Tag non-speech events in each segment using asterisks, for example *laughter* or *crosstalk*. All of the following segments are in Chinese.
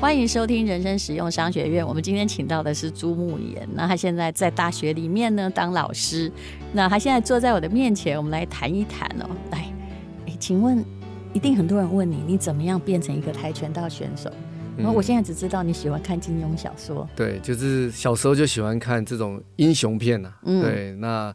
欢迎收听人生实用商学院。我们今天请到的是朱慕言，那他现在在大学里面呢当老师。那他现在坐在我的面前，我们来谈一谈哦。来，诶，请问，一定很多人问你，你怎么样变成一个跆拳道选手？然后我现在只知道你喜欢看金庸小说。对，就是小时候就喜欢看这种英雄片呐、啊。嗯，对，那。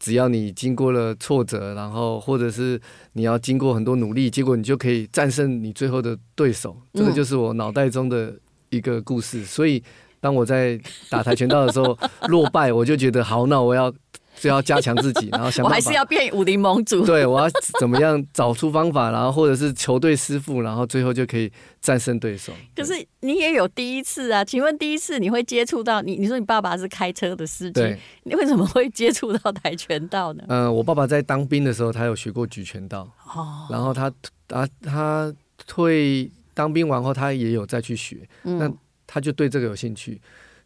只要你经过了挫折，然后或者是你要经过很多努力，结果你就可以战胜你最后的对手。这个就是我脑袋中的一个故事。所以当我在打跆拳道的时候 *laughs* 落败，我就觉得好，那我要。就要加强自己，然后想。我还是要变武林盟主。*laughs* 对，我要怎么样找出方法，然后或者是求对师傅，然后最后就可以战胜对手。可是你也有第一次啊？请问第一次你会接触到你？你说你爸爸是开车的司机，你为什么会接触到跆拳道呢？嗯、呃，我爸爸在当兵的时候，他有学过举拳道。哦。然后他啊，他退当兵完后，他也有再去学。嗯。那他就对这个有兴趣。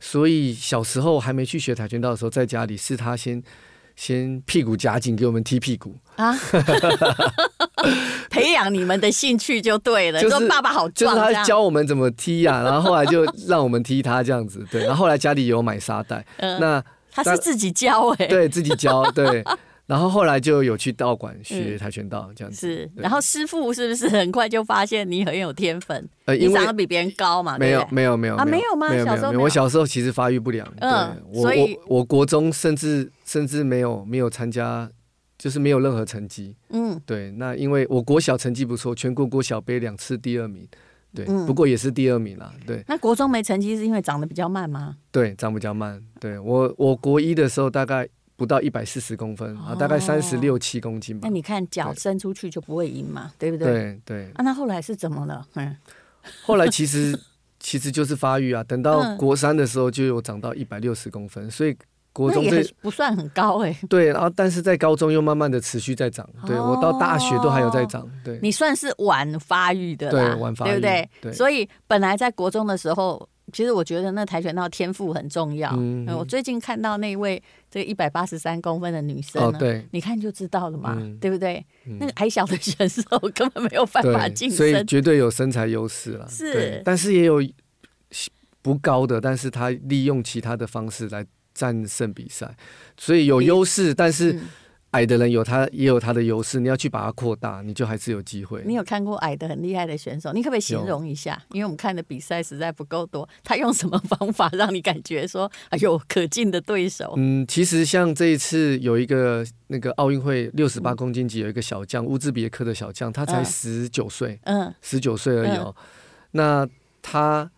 所以小时候还没去学跆拳道的时候，在家里是他先先屁股夹紧给我们踢屁股啊，*laughs* 培养你们的兴趣就对了。就是说爸爸好壮，就是他教我们怎么踢呀、啊，然后后来就让我们踢他这样子。对，然后后来家里有买沙袋，嗯、那他是自己教哎、欸，对自己教对。然后后来就有去道馆学跆拳道，这样子。是，然后师傅是不是很快就发现你很有天分？呃，因为你长得比别人高嘛？没有，没有，没有啊，没有吗？小时候我小时候其实发育不良，嗯，所以我我国中甚至甚至没有没有参加，就是没有任何成绩。嗯，对。那因为我国小成绩不错，全国国小杯两次第二名，对，不过也是第二名啦。对。那国中没成绩是因为长得比较慢吗？对，长比较慢。对我我国一的时候大概。不到一百四十公分啊，大概三十六七公斤吧。那你看脚伸出去就不会赢嘛，对不对？对对。啊，那后来是怎么了？嗯，后来其实 *laughs* 其实就是发育啊。等到国三的时候就有长到一百六十公分，所以国中这不算很高哎。对，然后但是在高中又慢慢的持续在长。对，我到大学都还有在长。对，你算是晚发育的，对，晚发育，对不对？对。所以本来在国中的时候。其实我觉得那跆拳道天赋很重要。嗯，我最近看到那位这个一百八十三公分的女生，哦，对，你看就知道了嘛，嗯、对不对？嗯、那个矮小的选手 *laughs* 根本没有办法晋升，所以绝对有身材优势了。是，但是也有不高的，但是他利用其他的方式来战胜比赛，所以有优势，但是。嗯矮的人有他也有他的优势，你要去把它扩大，你就还是有机会。你有看过矮的很厉害的选手？你可不可以形容一下？因为我们看的比赛实在不够多，他用什么方法让你感觉说哎呦可敬的对手？嗯，其实像这一次有一个那个奥运会六十八公斤级有一个小将乌兹别克的小将，他才十九岁，嗯，十九岁而已哦。嗯、那他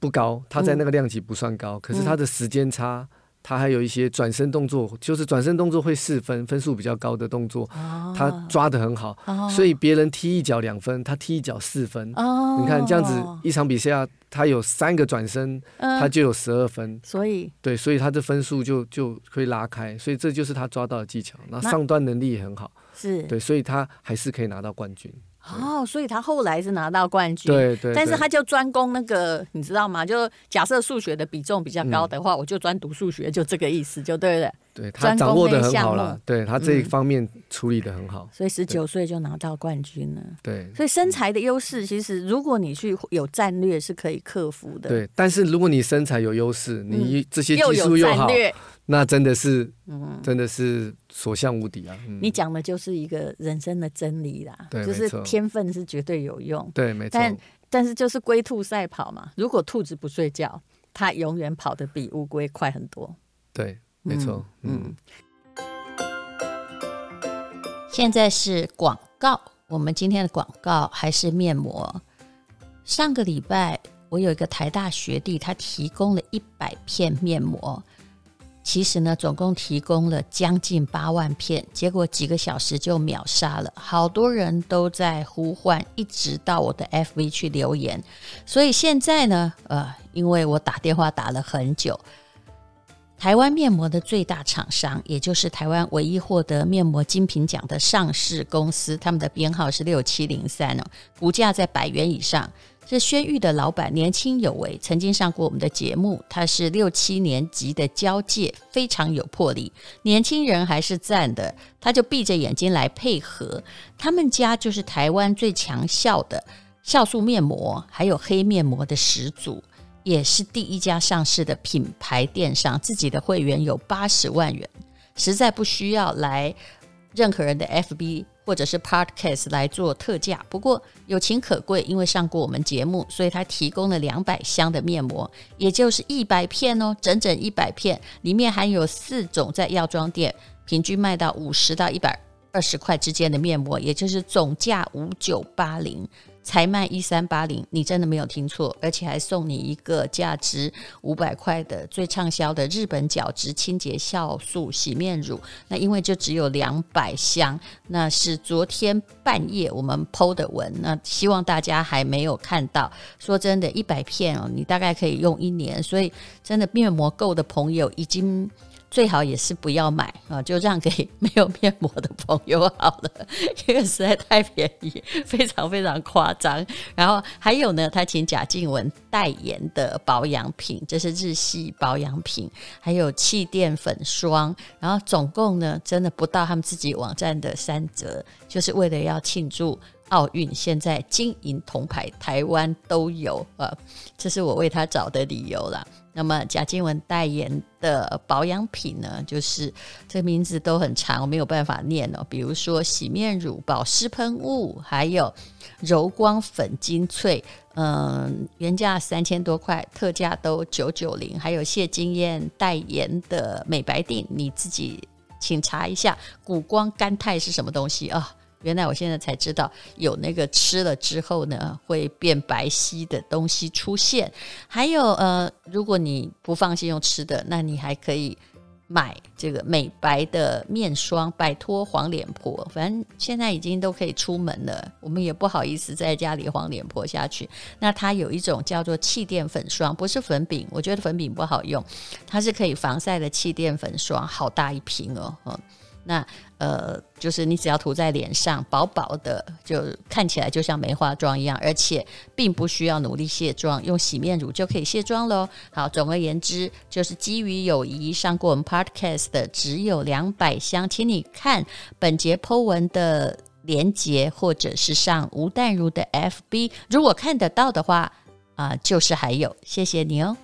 不高，他在那个量级不算高，嗯、可是他的时间差。他还有一些转身动作，就是转身动作会四分，分数比较高的动作，他抓得很好，所以别人踢一脚两分，他踢一脚四分。你看这样子一场比赛，他有三个转身，他就有十二分。所以对，所以他的分数就就可以拉开，所以这就是他抓到的技巧。那上段能力也很好，是对，所以他还是可以拿到冠军。哦，所以他后来是拿到冠军，对对，但是他就专攻那个，你知道吗？就假设数学的比重比较高的话，我就专读数学，就这个意思，就对了。对，他掌握的很好了，对他这一方面处理的很好，所以十九岁就拿到冠军了。对，所以身材的优势，其实如果你去有战略是可以克服的。对，但是如果你身材有优势，你这些技术又好，那真的是，嗯真的是所向无敌啊！你讲的就是一个人生的真理啦，就是天分是绝对有用。对，没错。但但是就是龟兔赛跑嘛，如果兔子不睡觉，它永远跑得比乌龟快很多。对。没错，嗯。现在是广告，我们今天的广告还是面膜。上个礼拜我有一个台大学弟，他提供了一百片面膜，其实呢，总共提供了将近八万片，结果几个小时就秒杀了，好多人都在呼唤，一直到我的 FV 去留言。所以现在呢，呃，因为我打电话打了很久。台湾面膜的最大厂商，也就是台湾唯一获得面膜精品奖的上市公司，他们的编号是六七零三哦，股价在百元以上。这轩玉的老板年轻有为，曾经上过我们的节目。他是六七年级的交界，非常有魄力。年轻人还是赞的，他就闭着眼睛来配合。他们家就是台湾最强效的。酵素面膜还有黑面膜的始祖，也是第一家上市的品牌电商，自己的会员有八十万人，实在不需要来任何人的 FB。或者是 Podcast 来做特价，不过友情可贵，因为上过我们节目，所以他提供了两百箱的面膜，也就是一百片哦，整整一百片，里面含有四种在药妆店平均卖到五十到一百二十块之间的面膜，也就是总价五九八零。才卖一三八零，你真的没有听错，而且还送你一个价值五百块的最畅销的日本角质清洁酵素洗面乳。那因为就只有两百箱，那是昨天半夜我们 PO 的文，那希望大家还没有看到。说真的，一百片哦，你大概可以用一年，所以真的面膜够的朋友已经。最好也是不要买啊，就让给没有面膜的朋友好了，*laughs* 因为实在太便宜，非常非常夸张。然后还有呢，他请贾静雯代言的保养品，这是日系保养品，还有气垫粉霜，然后总共呢，真的不到他们自己网站的三折，就是为了要庆祝奥运，现在金银铜牌台湾都有啊，这是我为他找的理由啦。那么贾静雯代言的保养品呢，就是这个名字都很长，我没有办法念哦。比如说洗面乳、保湿喷雾，还有柔光粉精粹，嗯，原价三千多块，特价都九九零。还有谢金燕代言的美白定，你自己请查一下，谷胱甘肽是什么东西啊？原来我现在才知道有那个吃了之后呢，会变白皙的东西出现。还有呃，如果你不放心用吃的，那你还可以买这个美白的面霜，摆脱黄脸婆。反正现在已经都可以出门了，我们也不好意思在家里黄脸婆下去。那它有一种叫做气垫粉霜，不是粉饼，我觉得粉饼不好用，它是可以防晒的气垫粉霜，好大一瓶哦，嗯那呃，就是你只要涂在脸上，薄薄的，就看起来就像没化妆一样，而且并不需要努力卸妆，用洗面乳就可以卸妆喽。好，总而言之，就是基于友谊上过我们 Podcast 的只有两百箱，请你看本节 Po 文的连接，或者是上吴淡如的 FB，如果看得到的话啊、呃，就是还有，谢谢你哦。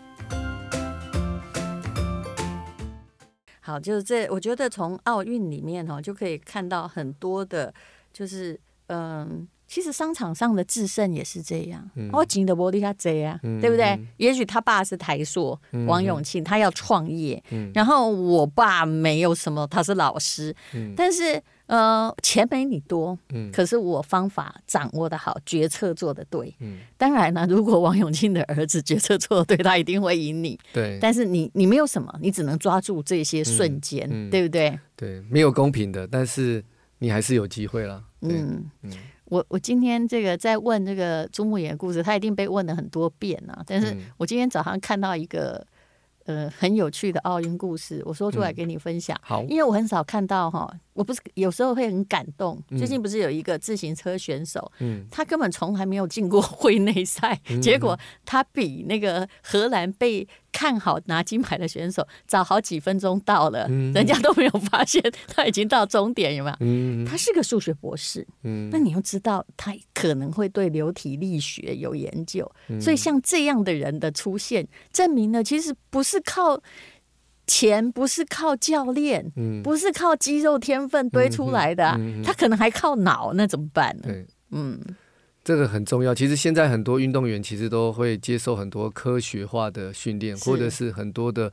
好，就是这，我觉得从奥运里面哈，就可以看到很多的，就是嗯，其实商场上的制胜也是这样。我紧的玻璃他这样，对不对？嗯、也许他爸是台塑、嗯、王永庆，他要创业，嗯、然后我爸没有什么，他是老师，嗯、但是。呃，钱没你多，嗯，可是我方法掌握的好，决策做的对，嗯，当然呢，如果王永庆的儿子决策做的对，他一定会赢你，对，但是你你没有什么，你只能抓住这些瞬间，嗯嗯、对不对？对，没有公平的，但是你还是有机会了，嗯嗯，我我今天这个在问这个朱木炎的故事，他一定被问了很多遍了，但是我今天早上看到一个。呃，很有趣的奥运故事，我说出来给你分享。嗯、好，因为我很少看到哈，我不是有时候会很感动。嗯、最近不是有一个自行车选手，嗯，他根本从来没有进过会内赛，嗯、结果他比那个荷兰被看好拿金牌的选手早好几分钟到了，嗯、人家都没有发现他已经到终点，有没有？嗯、他是个数学博士，嗯，那你要知道他可能会对流体力学有研究，嗯、所以像这样的人的出现，证明了其实不。是靠钱，不是靠教练，嗯，不是靠肌肉天分堆出来的，啊，嗯嗯嗯、他可能还靠脑，那怎么办呢？对，嗯，这个很重要。其实现在很多运动员其实都会接受很多科学化的训练，或者是很多的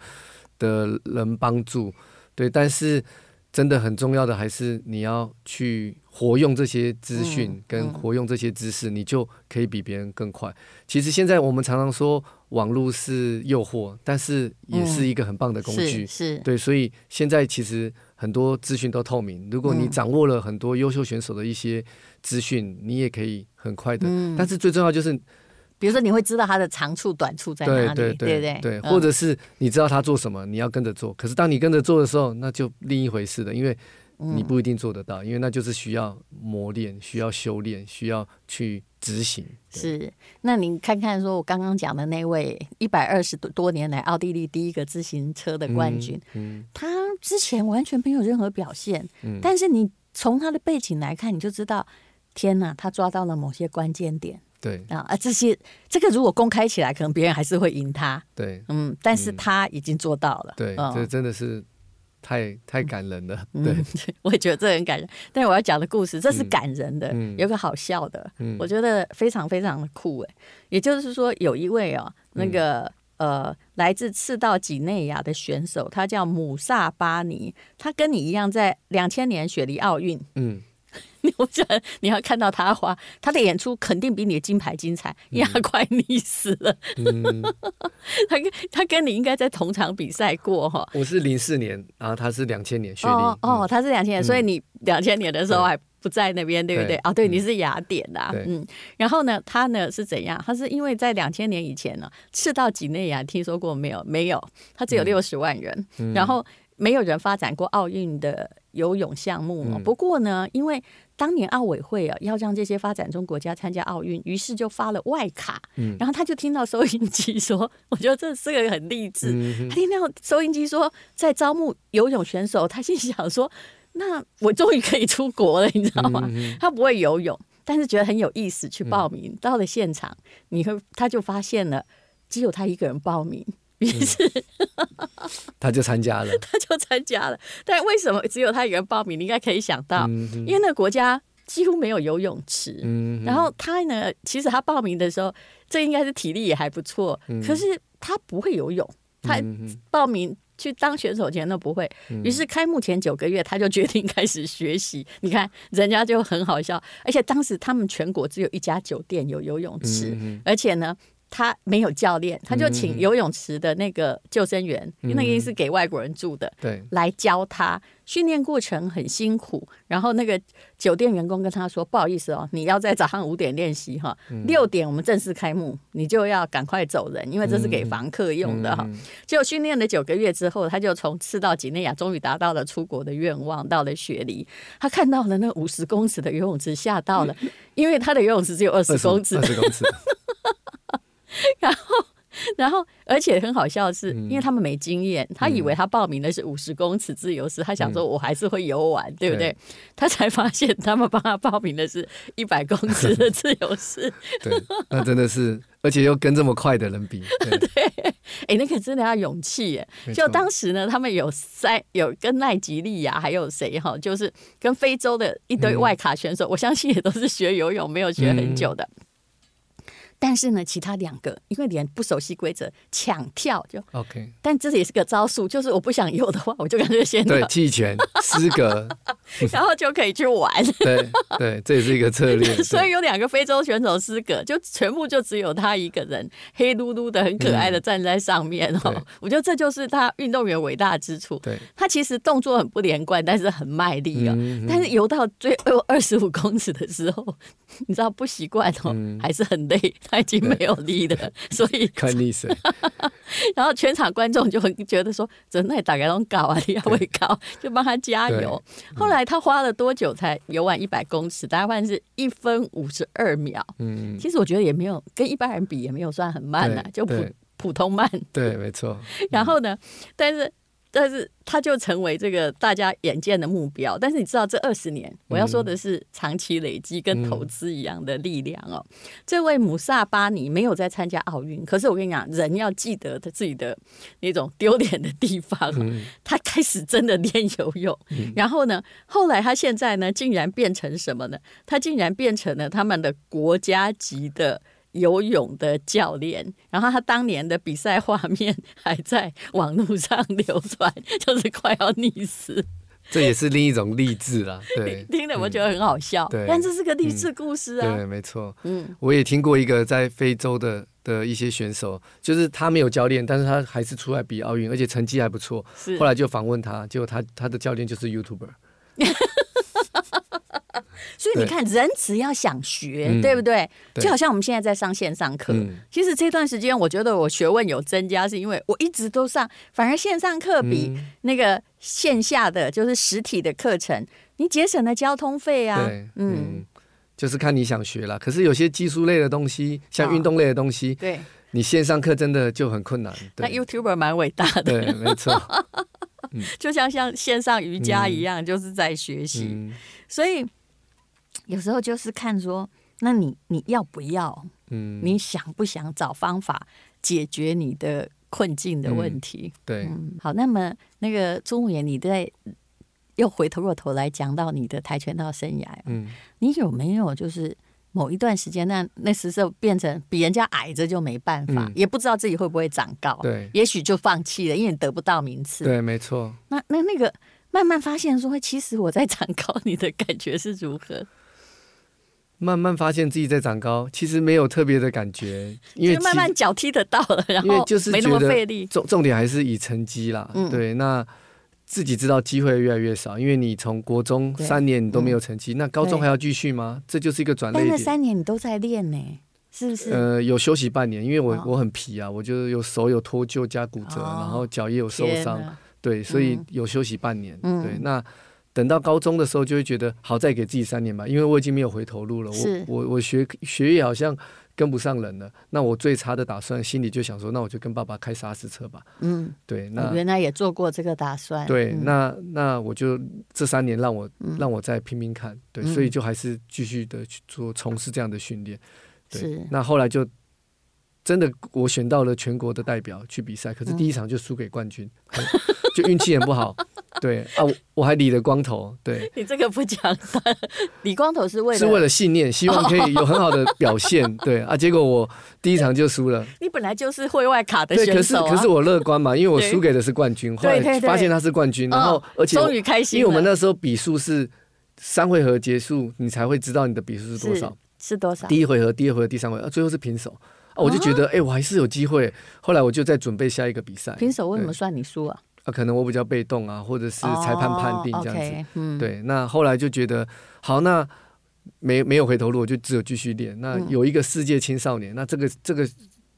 的人帮助，对。但是真的很重要的还是你要去活用这些资讯跟活用这些知识，你就可以比别人更快。其实现在我们常常说。网络是诱惑，但是也是一个很棒的工具。嗯、是，对，所以现在其实很多资讯都透明。如果你掌握了很多优秀选手的一些资讯，你也可以很快的。嗯、但是最重要就是，比如说你会知道他的长处短处在哪里，对对对对，对，对，或者是你知道他做什么，你要跟着做。可是当你跟着做的时候，那就另一回事了，因为你不一定做得到，因为那就是需要磨练、需要修炼、需要去。执行。是，那你看看，说我刚刚讲的那位一百二十多多年来奥地利第一个自行车的冠军，嗯嗯、他之前完全没有任何表现，嗯、但是你从他的背景来看，你就知道，天哪，他抓到了某些关键点，对。啊啊，这些这个如果公开起来，可能别人还是会赢他。对，嗯，但是他已经做到了。对，这真的是太太感人了。*laughs* 对，*laughs* 我也觉得这很感人。但是我要讲的故事，这是感人的，有个好笑的，我觉得非常非常的酷哎。也就是说，有一位哦，那个。呃，来自赤道几内亚的选手，他叫姆萨巴尼，他跟你一样在两千年雪梨奥运。嗯，*laughs* 你要看到他花，他的演出肯定比你的金牌精彩，压快你死了。嗯、*laughs* 他跟他跟你应该在同场比赛过哈。我是零四年，然后他是两千年学历。哦，哦，他是两千年，嗯、所以你两千年的时候还。不在那边，对不对？啊，对，你是雅典的，嗯。然后呢，他呢是怎样？他是因为在两千年以前呢，赤道几内亚听说过没有？没有，他只有六十万人，然后没有人发展过奥运的游泳项目。不过呢，因为当年奥委会啊要让这些发展中国家参加奥运，于是就发了外卡。然后他就听到收音机说，我觉得这是个很励志。他听到收音机说在招募游泳选手，他心想说。那我终于可以出国了，你知道吗？他不会游泳，但是觉得很有意思，去报名。到了现场，你会他就发现了，只有他一个人报名，于是 *laughs* 他就参加了，他就参加了。但为什么只有他一个人报名？你应该可以想到，因为那个国家几乎没有游泳池。然后他呢，其实他报名的时候，这应该是体力也还不错，可是他不会游泳，他报名。去当选手前都不会，于是开幕前九个月他就决定开始学习。你看人家就很好笑，而且当时他们全国只有一家酒店有游泳池，而且呢。他没有教练，他就请游泳池的那个救生员，嗯、因为那个是给外国人住的，对，来教他。训练过程很辛苦，然后那个酒店员工跟他说：“不好意思哦，你要在早上五点练习哈，六点我们正式开幕，你就要赶快走人，因为这是给房客用的哈。嗯”结果训练了九个月之后，他就从赤道几内亚终于达到了出国的愿望，到了雪梨，他看到了那五十公尺的游泳池，吓到了，*laughs* 因为他的游泳池只有二十公尺，二十公尺。*laughs* 然后，然后，而且很好笑的是，因为他们没经验，他以为他报名的是五十公尺自由式，他想说我还是会游完，对不对？他才发现他们帮他报名的是 *laughs* 一百公尺的自由式。*laughs* 对，那真的是，而且又跟这么快的人比，对，哎，那个真的要勇气耶。就当时呢，他们有三，有跟奈吉利亚，还有谁哈？就是跟非洲的一堆外卡选手，我相信也都是学游泳，没有学很久的。但是呢，其他两个因为连不熟悉规则，抢跳就 OK。但这也是个招数，就是我不想游的话，我就干脆先对弃权失格，*laughs* 然后就可以去玩。*laughs* 对对，这也是一个策略。*laughs* 所以有两个非洲选手失格，就全部就只有他一个人，黑噜噜的、很可爱的站在上面哦。嗯、我觉得这就是他运动员伟大之处。对，他其实动作很不连贯，但是很卖力哦。嗯嗯、但是游到最后二十五公尺的时候，你知道不习惯哦，嗯、还是很累。他已经没有力了，所以 *laughs* 看溺水。*laughs* 然后全场观众就很觉得说：“怎么大概都搞啊？你要会搞，就帮他加油。”后来他花了多久才游完一百公尺？大概是一分五十二秒。嗯，其实我觉得也没有跟一般人比，也没有算很慢呐，就普普通慢。对，没错。*laughs* 然后呢，但是。但是他就成为这个大家眼见的目标。但是你知道，这二十年，我要说的是长期累积跟投资一样的力量哦。嗯、这位姆萨巴尼没有在参加奥运，可是我跟你讲，人要记得他自己的那种丢脸的地方。嗯、他开始真的练游泳，嗯、然后呢，后来他现在呢，竟然变成什么呢？他竟然变成了他们的国家级的。游泳的教练，然后他当年的比赛画面还在网络上流传，*laughs* 就是快要溺死。这也是另一种励志啦，*laughs* 对，听了我觉得很好笑。对，但这是个励志故事啊。嗯、对，没错。嗯，我也听过一个在非洲的的一些选手，就是他没有教练，但是他还是出来比奥运，而且成绩还不错。是。后来就访问他，结果他他的教练就是 YouTuber。*laughs* 所以你看，人只要想学，对，对不对？就好像我们现在在上线上课。嗯、其实这段时间，我觉得我学问有增加，是因为我一直都上，反而线上课比那个线下的就是实体的课程，你节省了交通费啊。嗯，嗯，就是看你想学了。可是有些技术类的东西，像运动类的东西，哦、对，你线上课真的就很困难。那 YouTuber 蛮伟大的，对，没错。*laughs* 就像像线上瑜伽一样，嗯、就是在学习，嗯、所以。有时候就是看说，那你你要不要？嗯，你想不想找方法解决你的困境的问题？嗯、对、嗯，好，那么那个朱牧野，你在又回头过头来讲到你的跆拳道生涯，嗯，你有没有就是某一段时间，那那时候变成比人家矮着就没办法，嗯、也不知道自己会不会长高，对，也许就放弃了，因为你得不到名次，对，没错。那那那个慢慢发现说，其实我在长高，你的感觉是如何？慢慢发现自己在长高，其实没有特别的感觉，*laughs* 因为慢慢脚踢得到了，然后就是没那么费力。重重点还是以成绩啦，嗯、对，那自己知道机会越来越少，因为你从国中三年你都没有成绩，嗯、那高中还要继续吗？这就是一个转捩点。那三年你都在练呢，是不是？呃，有休息半年，因为我、哦、我很皮啊，我就有手有脱臼加骨折，哦、然后脚也有受伤，对，所以有休息半年，嗯、对，那。等到高中的时候，就会觉得好，再给自己三年吧，因为我已经没有回头路了。我我我学学业好像跟不上人了。那我最差的打算，心里就想说，那我就跟爸爸开沙石车吧。嗯，对。那原来也做过这个打算。对，嗯、那那我就这三年让我、嗯、让我再拼拼看。对，所以就还是继续的去做从事这样的训练。对。是那后来就真的我选到了全国的代表去比赛，可是第一场就输给冠军，嗯、*laughs* 就运气很不好。对啊，我我还理了光头。对，你这个不讲，*laughs* 理光头是为了是为了信念，希望可以有很好的表现。哦、*laughs* 对啊，结果我第一场就输了。你本来就是会外卡的选手、啊、对，可是可是我乐观嘛，因为我输给的是冠军，对后来发现他是冠军，然后而且终于开心，因为我们那时候比数是三回合结束，你才会知道你的比数是多少，是，是多少？第一回合、第二回合、第三回合，最后是平手。啊，我就觉得哎、欸，我还是有机会。后来我就在准备下一个比赛。平手为什么算你输啊？啊，可能我比较被动啊，或者是裁判判定这样子。Oh, okay, 嗯、对，那后来就觉得好，那没没有回头路，我就只有继续练。那有一个世界青少年，嗯、那这个这个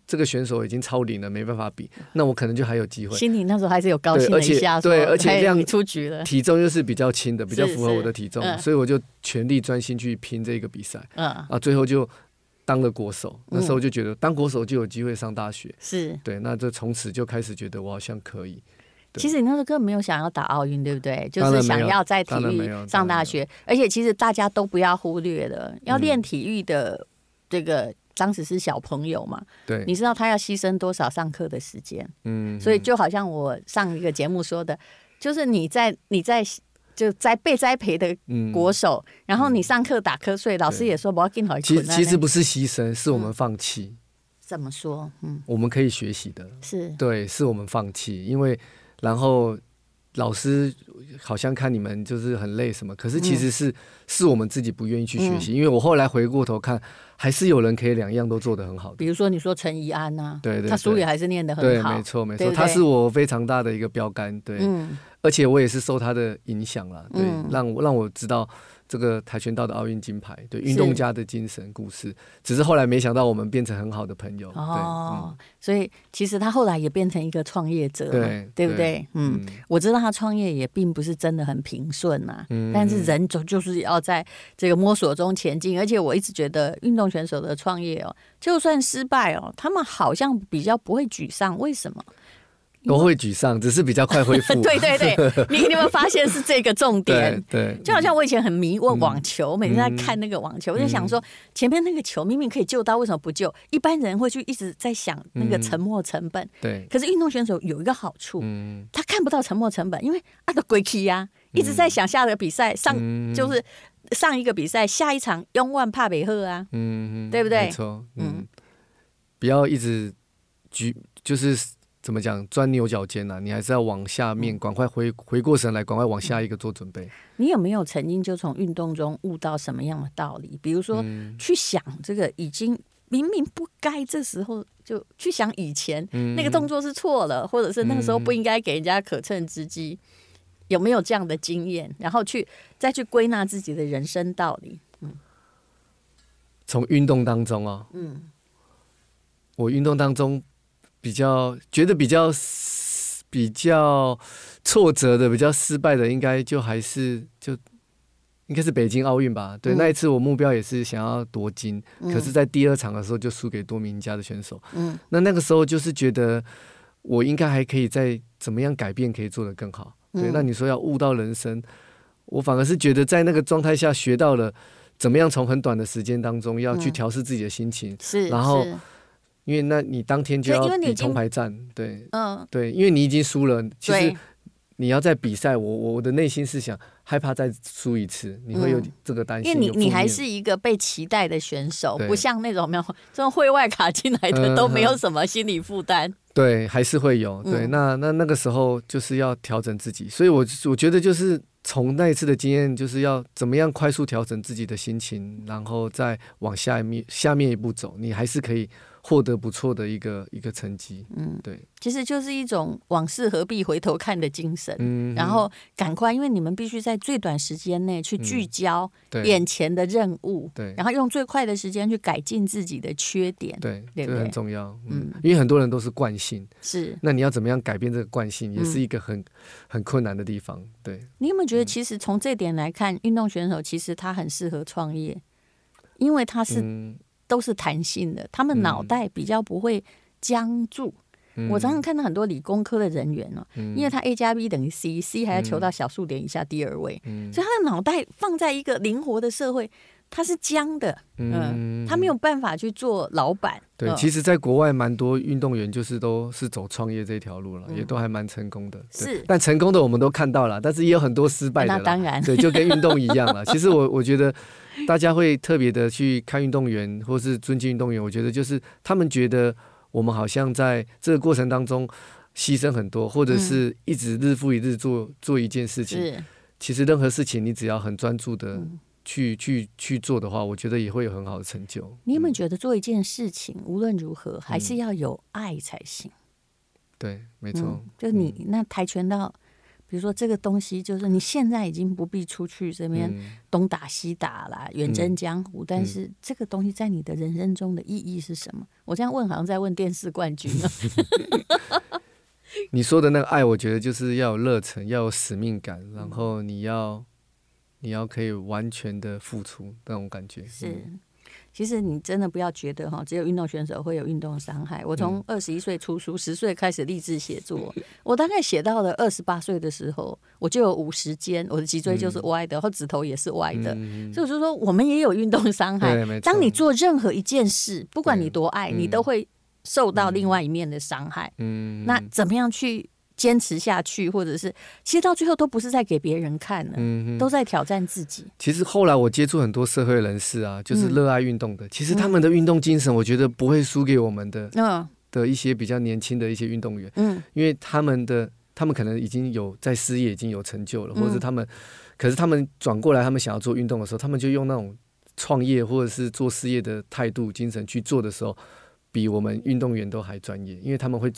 这个选手已经超龄了，没办法比，那我可能就还有机会。心里那时候还是有高兴一下，对，而且这样出局了，体重又是比较轻的，比较符合我的体重，所以我就全力专心去拼这个比赛。嗯，啊，最后就当了国手。那时候就觉得当国手就有机会上大学。是对，那就从此就开始觉得我好像可以。其实你那时候根本没有想要打奥运，对不对？就是想要在体育上大学，而且其实大家都不要忽略了，要练体育的这个当时是小朋友嘛。对，你知道他要牺牲多少上课的时间？嗯，所以就好像我上一个节目说的，就是你在你在就在被栽培的国手，然后你上课打瞌睡，老师也说不要更好。其实其实不是牺牲，是我们放弃。怎么说？嗯，我们可以学习的，是对，是我们放弃，因为。然后老师好像看你们就是很累什么，可是其实是、嗯、是我们自己不愿意去学习。嗯、因为我后来回过头看，还是有人可以两样都做得很好的。比如说你说陈怡安呐，对，对对，他书也还是念得很好。对，没错没错，对对，他是我非常大的一个标杆。对，嗯、而且我也是受他的影响了，对，嗯、让让我知道。这个跆拳道的奥运金牌，对运动家的精神故事，只是后来没想到我们变成很好的朋友。哦，嗯、所以其实他后来也变成一个创业者，对，对不对？对嗯，嗯我知道他创业也并不是真的很平顺呐、啊，嗯、但是人总就是要在这个摸索中前进。而且我一直觉得运动选手的创业哦，就算失败哦，他们好像比较不会沮丧。为什么？都会沮丧，只是比较快恢复。*laughs* 对对对，你你有没有发现是这个重点？对，对就好像我以前很迷问网球，嗯、每天在看那个网球，嗯、我就想说，前面那个球明明可以救到，为什么不救？一般人会去一直在想那个沉没成本。嗯、对。可是运动选手有一个好处，嗯、他看不到沉没成本，因为他的鬼气呀，一直在想下个比赛上，嗯、就是上一个比赛，下一场永远拍不好啊。嗯，对不对？没错。嗯。嗯不要一直举，就是。怎么讲？钻牛角尖呢、啊！你还是要往下面，赶快回回过神来，赶快往下一个做准备。你有没有曾经就从运动中悟到什么样的道理？比如说，嗯、去想这个已经明明不该这时候就去想以前、嗯、那个动作是错了，或者是那个时候不应该给人家可乘之机，嗯、有没有这样的经验？然后去再去归纳自己的人生道理。嗯，从运动当中啊，嗯，我运动当中。比较觉得比较比较挫折的，比较失败的，应该就还是就应该是北京奥运吧。对，嗯、那一次我目标也是想要夺金，嗯、可是，在第二场的时候就输给多名家的选手。嗯，那那个时候就是觉得我应该还可以再怎么样改变，可以做得更好。对，嗯、那你说要悟到人生，我反而是觉得在那个状态下学到了。怎么样从很短的时间当中要去调试自己的心情，是，然后。因为那你当天就要比铜牌战，对，嗯，对，因为你已经输了，其实你要在比赛，我我的内心是想害怕再输一次，你会有这个担心。因为你你还是一个被期待的选手，不像那种没有这种会外卡进来的都没有什么心理负担。对，还是会有。对，那那那个时候就是要调整自己，所以我我觉得就是从那一次的经验，就是要怎么样快速调整自己的心情，然后再往下面下面一步走，你还是可以。获得不错的一个一个成绩，嗯，对，其实就是一种往事何必回头看的精神，嗯，然后赶快，因为你们必须在最短时间内去聚焦眼前的任务，对，然后用最快的时间去改进自己的缺点，对，这个很重要，嗯，因为很多人都是惯性，是，那你要怎么样改变这个惯性，也是一个很很困难的地方，对。你有没有觉得，其实从这点来看，运动选手其实他很适合创业，因为他是。都是弹性的，他们脑袋比较不会僵住。嗯、我常常看到很多理工科的人员哦，嗯、因为他 A 加 B 等于 C，C 还要求到小数点以下第二位，嗯、所以他的脑袋放在一个灵活的社会，他是僵的。嗯，他没有办法去做老板。对，其实，在国外蛮多运动员就是都是走创业这条路了，嗯、也都还蛮成功的。是，但成功的我们都看到了，但是也有很多失败的。那当然，对，就跟运动一样了。*laughs* 其实我我觉得。*laughs* 大家会特别的去看运动员，或是尊敬运动员。我觉得就是他们觉得我们好像在这个过程当中牺牲很多，或者是一直日复一日做做一件事情。是其实任何事情你只要很专注的去去去做的话，我觉得也会有很好的成就。你有没有觉得做一件事情无论如何还是要有爱才行？对，没错。嗯、就你那跆拳道。比如说这个东西，就是你现在已经不必出去这边东打西打啦，远征江湖。嗯、但是这个东西在你的人生中的意义是什么？我这样问，好像在问电视冠军呢。*laughs* *laughs* 你说的那个爱，我觉得就是要有热忱，要有使命感，然后你要你要可以完全的付出那种感觉。是。其实你真的不要觉得哈，只有运动选手会有运动伤害。我从二十一岁出书，十岁开始立志写作，*laughs* 我大概写到了二十八岁的时候，我就有五十肩，我的脊椎就是歪的，然后指头也是歪的。所以我就说，我们也有运动伤害。当你做任何一件事，不管你多爱，你都会受到另外一面的伤害。嗯，那怎么样去？坚持下去，或者是其实到最后都不是在给别人看的，嗯、都在挑战自己。其实后来我接触很多社会人士啊，就是热爱运动的，嗯、其实他们的运动精神，我觉得不会输给我们的，嗯、的一些比较年轻的一些运动员，嗯，因为他们的他们可能已经有在事业已经有成就了，或者是他们，可是他们转过来，他们想要做运动的时候，他们就用那种创业或者是做事业的态度精神去做的时候，比我们运动员都还专业，因为他们会。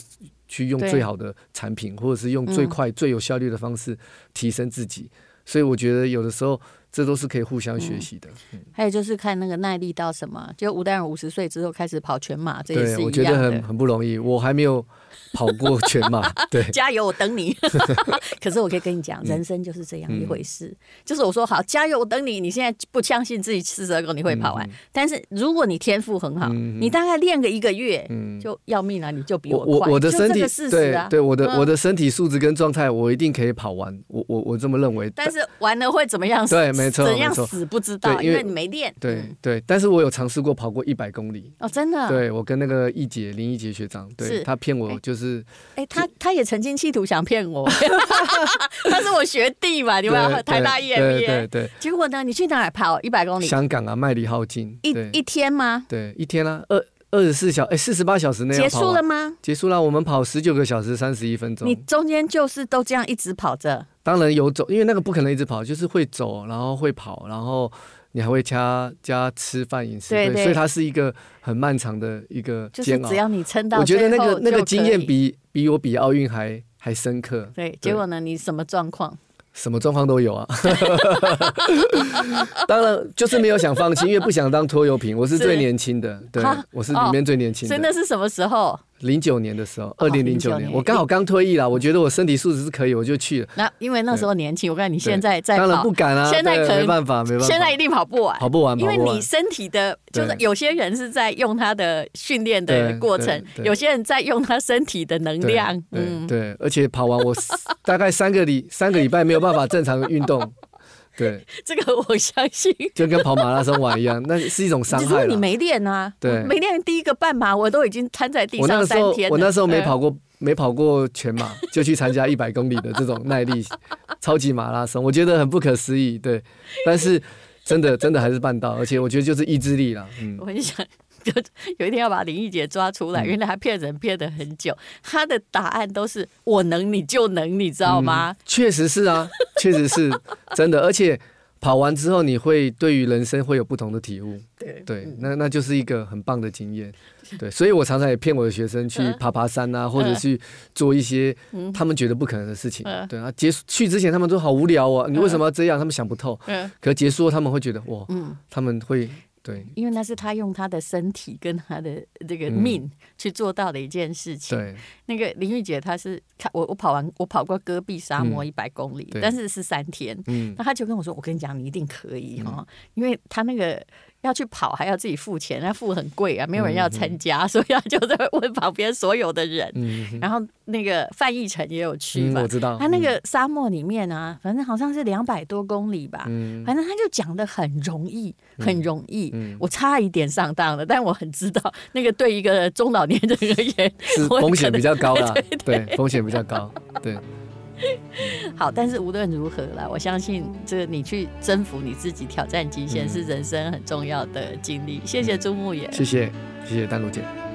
去用最好的产品，或者是用最快、嗯、最有效率的方式提升自己，所以我觉得有的时候。这都是可以互相学习的。嗯，还有就是看那个耐力到什么，就吴丹尔五十岁之后开始跑全马，这也是一样的。我觉得很很不容易，我还没有跑过全马。*laughs* 对，加油，我等你。*laughs* 可是我可以跟你讲，人生就是这样一回事。就是我说好，加油，我等你。你现在不相信自己四十二公里会跑完，但是如果你天赋很好，你大概练个一个月，就要命了，你就比我快。我的身体对对，我的我的身体素质跟状态，我一定可以跑完。我我我这么认为。但是完了会怎么样？对，没。怎样死不知道，因为你没练。对对，但是我有尝试过跑过一百公里。哦，真的。对，我跟那个易杰林易杰学长，对他骗我就是。哎，他他也曾经企图想骗我，*laughs* 他是我学弟嘛，你们台大 EMBA。对对。结果呢，你去哪里跑一百公里？香港啊，麦理浩径。一一天吗？对，一天啊，二二十四小哎，四十八小时内结束了吗？结束了，我们跑十九个小时三十一分钟。你中间就是都这样一直跑着。当然有走，因为那个不可能一直跑，就是会走，然后会跑，然后你还会加加吃饭饮食，对，对，对，所以它是一个很漫长的一个煎熬。只要你撑到，我觉得那个那个经验比比我比奥运还还深刻。对，结果呢？你什么状况？什么状况都有啊，*laughs* 当然就是没有想放弃，因为不想当拖油瓶。我是最年轻的，对，我是里面最年轻的。真的是什么时候？零九年的时候，二零零九年，我刚好刚退役了，我觉得我身体素质是可以，我就去了。那因为那时候年轻，我看你现在在当然不敢啊，现在可能没办法，没办法，现在一定跑不完，跑不完，因为你身体的，就是有些人是在用他的训练的过程，有些人在用他身体的能量，嗯，对，而且跑完我 *laughs* 大概三个礼三个礼拜没有办法正常的运动。对，*laughs* 这个我相信，就跟跑马拉松完一样，那是一种伤害。你没练啊？对，没练第一个半马，我都已经瘫在地上三天。我那时候没跑过，没跑过全马，就去参加一百公里的这种耐力超级马拉松，我觉得很不可思议。对，但是真的真的还是办到，而且我觉得就是意志力啦。嗯，我很想。就有一天要把林义杰抓出来，原来他骗人骗了很久，他的答案都是我能你就能，你知道吗？确、嗯、实是啊，确实是真的，而且跑完之后你会对于人生会有不同的体悟。对对，那那就是一个很棒的经验。对，所以我常常也骗我的学生去爬爬山啊，或者去做一些他们觉得不可能的事情。对啊，结束去之前他们都好无聊啊，你为什么要这样？他们想不透。可结束后他们会觉得哇，他们会。对，因为那是他用他的身体跟他的 *laughs* 这个命去做到的一件事情。那个林玉姐，她是看我，我跑完，我跑过戈壁沙漠一百公里，嗯、但是是三天。嗯，那他就跟我说：“我跟你讲，你一定可以哈，嗯、因为他那个。”要去跑还要自己付钱，那付很贵啊，没有人要参加，嗯、所以他就在问旁边所有的人。嗯、然后那个范逸臣也有去嘛、嗯，我知道。他那个沙漠里面啊，反正好像是两百多公里吧，嗯、反正他就讲的很容易，很容易。嗯、我差一点上当了，但我很知道那个对一个中老年人而言是风险比较高的，*laughs* 对，对，对，对，风险比较高，对。*laughs* 好，但是无论如何啦，我相信这个你去征服你自己、挑战极限是人生很重要的经历。谢谢朱牧野，谢谢谢谢丹如姐。